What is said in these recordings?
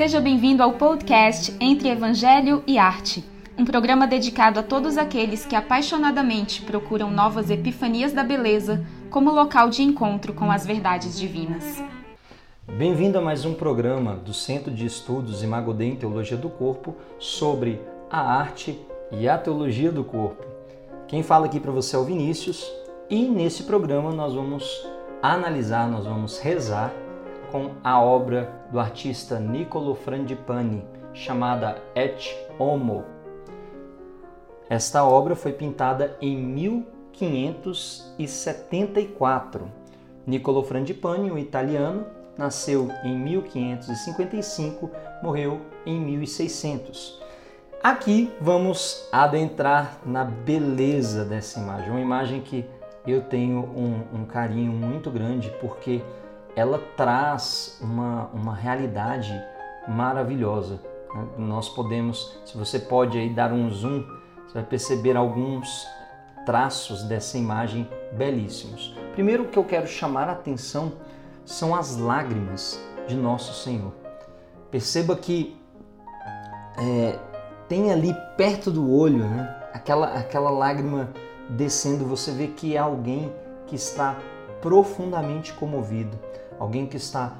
Seja bem-vindo ao podcast Entre Evangelho e Arte, um programa dedicado a todos aqueles que apaixonadamente procuram novas epifanias da beleza como local de encontro com as verdades divinas. Bem-vindo a mais um programa do Centro de Estudos Imagodê em Teologia do Corpo sobre a arte e a teologia do corpo. Quem fala aqui para você é o Vinícius e nesse programa nós vamos analisar, nós vamos rezar com a obra do artista Niccolo Frangipani, chamada Et Homo. Esta obra foi pintada em 1574. Niccolo Frangipani, um italiano, nasceu em 1555, morreu em 1600. Aqui vamos adentrar na beleza dessa imagem, uma imagem que eu tenho um, um carinho muito grande porque ela traz uma, uma realidade maravilhosa. Né? Nós podemos, se você pode aí dar um zoom, você vai perceber alguns traços dessa imagem belíssimos. Primeiro que eu quero chamar a atenção são as lágrimas de Nosso Senhor. Perceba que é, tem ali perto do olho né, aquela, aquela lágrima descendo, você vê que é alguém que está profundamente comovido alguém que está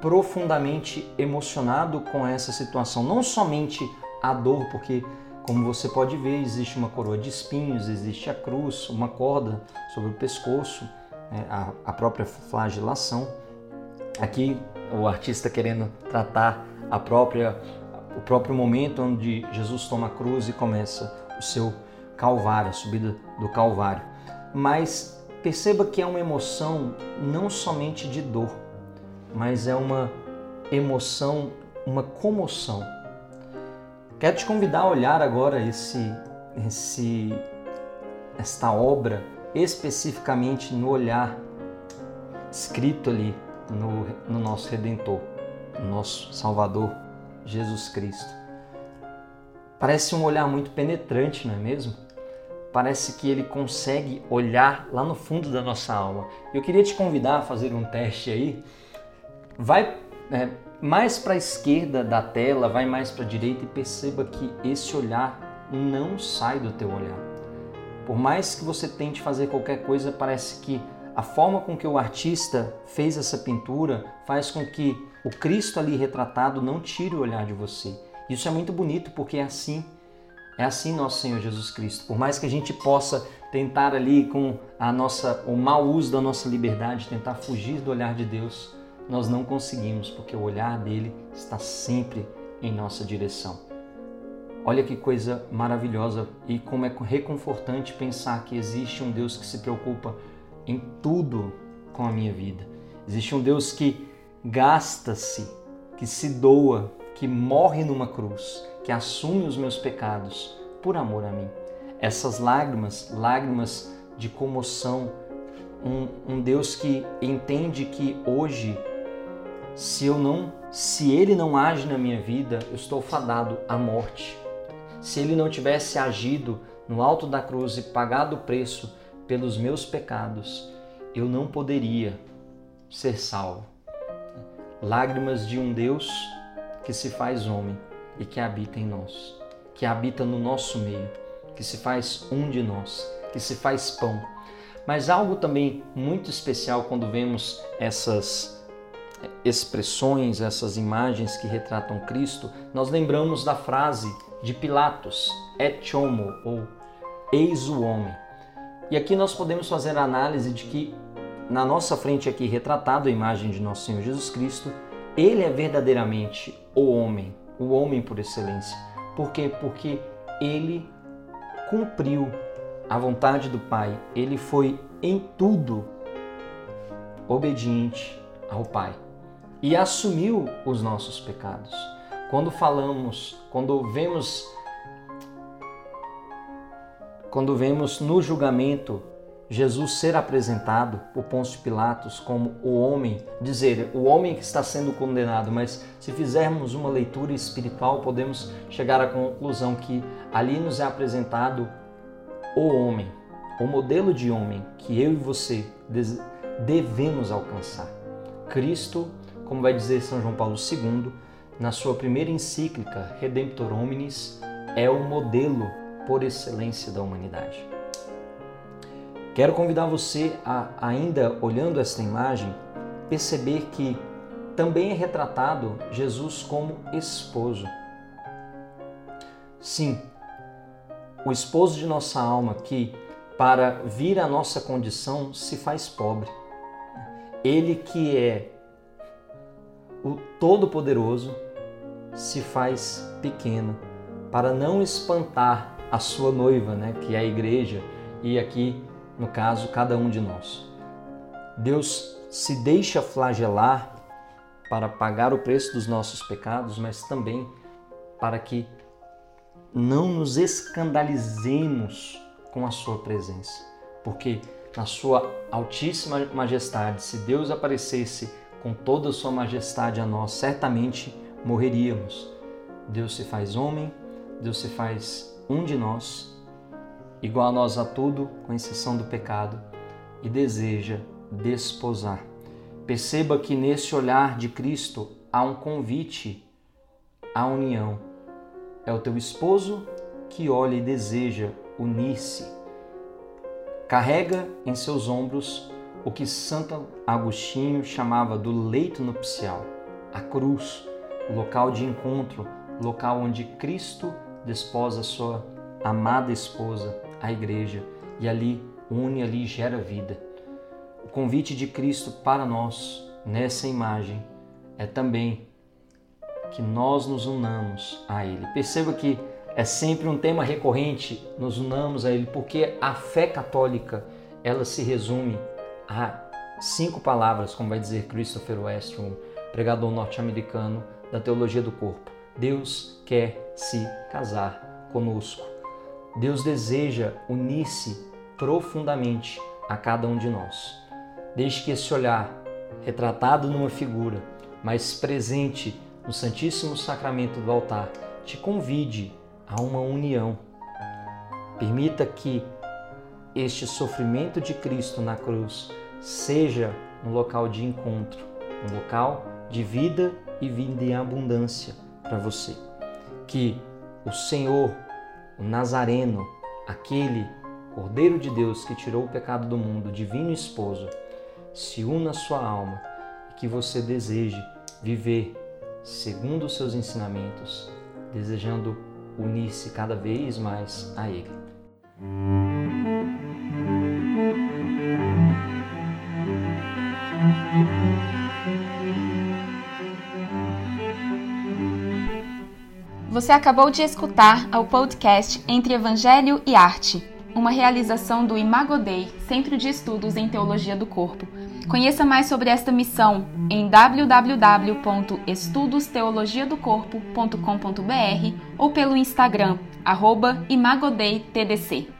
profundamente emocionado com essa situação. Não somente a dor, porque, como você pode ver, existe uma coroa de espinhos, existe a cruz, uma corda sobre o pescoço, né, a, própria flagelação. Aqui, o artista querendo tratar a própria, o próprio momento onde Jesus toma a cruz e começa o seu calvário, a subida do calvário. Mas perceba que é uma emoção não somente de dor, mas é uma emoção, uma comoção. Quero te convidar a olhar agora esse, esse, esta obra especificamente no olhar escrito ali no, no nosso Redentor, no nosso Salvador Jesus Cristo. Parece um olhar muito penetrante, não é mesmo? Parece que ele consegue olhar lá no fundo da nossa alma. Eu queria te convidar a fazer um teste aí Vai é, mais para a esquerda da tela, vai mais para a direita e perceba que esse olhar não sai do teu olhar. Por mais que você tente fazer qualquer coisa, parece que a forma com que o artista fez essa pintura faz com que o Cristo ali retratado não tire o olhar de você. Isso é muito bonito porque é assim, é assim nosso Senhor Jesus Cristo. Por mais que a gente possa tentar ali com a nossa o mau uso da nossa liberdade, tentar fugir do olhar de Deus, nós não conseguimos, porque o olhar dele está sempre em nossa direção. Olha que coisa maravilhosa e como é reconfortante pensar que existe um Deus que se preocupa em tudo com a minha vida. Existe um Deus que gasta-se, que se doa, que morre numa cruz, que assume os meus pecados por amor a mim. Essas lágrimas, lágrimas de comoção, um, um Deus que entende que hoje se eu não, se ele não age na minha vida, eu estou fadado à morte. Se ele não tivesse agido no alto da cruz e pagado o preço pelos meus pecados, eu não poderia ser salvo. Lágrimas de um Deus que se faz homem e que habita em nós, que habita no nosso meio, que se faz um de nós, que se faz pão. Mas algo também muito especial quando vemos essas expressões, essas imagens que retratam Cristo, nós lembramos da frase de Pilatos, et homo, ou eis o homem. E aqui nós podemos fazer a análise de que na nossa frente aqui retratado a imagem de nosso Senhor Jesus Cristo, ele é verdadeiramente o homem, o homem por excelência. Por quê? Porque ele cumpriu a vontade do Pai, ele foi em tudo obediente ao Pai e assumiu os nossos pecados. Quando falamos, quando vemos quando vemos no julgamento Jesus ser apresentado por Pôncio Pilatos como o homem, dizer o homem que está sendo condenado, mas se fizermos uma leitura espiritual, podemos chegar à conclusão que ali nos é apresentado o homem, o modelo de homem que eu e você devemos alcançar. Cristo como vai dizer São João Paulo II, na sua primeira encíclica Redemptor Hominis, é o modelo por excelência da humanidade. Quero convidar você a, ainda olhando esta imagem, perceber que também é retratado Jesus como esposo. Sim, o esposo de nossa alma que, para vir à nossa condição, se faz pobre. Ele que é o Todo-Poderoso se faz pequeno para não espantar a sua noiva, né, que é a igreja, e aqui, no caso, cada um de nós. Deus se deixa flagelar para pagar o preço dos nossos pecados, mas também para que não nos escandalizemos com a sua presença. Porque na sua altíssima majestade, se Deus aparecesse com toda a sua majestade a nós, certamente morreríamos. Deus se faz homem, Deus se faz um de nós, igual a nós a tudo, com exceção do pecado, e deseja desposar. Perceba que nesse olhar de Cristo há um convite à união. É o teu esposo que olha e deseja unir-se. Carrega em seus ombros o que Santo Agostinho chamava do leito nupcial, a cruz, o local de encontro, local onde Cristo desposa sua amada esposa, a igreja, e ali une, ali gera vida. O convite de Cristo para nós nessa imagem é também que nós nos unamos a Ele. Perceba que é sempre um tema recorrente, nos unamos a Ele, porque a fé católica ela se resume a cinco palavras, como vai dizer Christopher Westrom, pregador norte-americano da teologia do corpo. Deus quer se casar conosco. Deus deseja unir-se profundamente a cada um de nós. Deixe que esse olhar, retratado numa figura, mas presente no Santíssimo Sacramento do altar, te convide a uma união. Permita que este sofrimento de Cristo na cruz seja um local de encontro, um local de vida e vida em abundância para você. Que o Senhor, o Nazareno, aquele Cordeiro de Deus que tirou o pecado do mundo, divino esposo, se una à sua alma e que você deseje viver segundo os seus ensinamentos, desejando unir-se cada vez mais a Ele. Você acabou de escutar o podcast Entre Evangelho e Arte, uma realização do Imago Dei, Centro de Estudos em Teologia do Corpo. Conheça mais sobre esta missão em www.estudosteologiadocorpo.com.br ou pelo Instagram, imagodeitdc.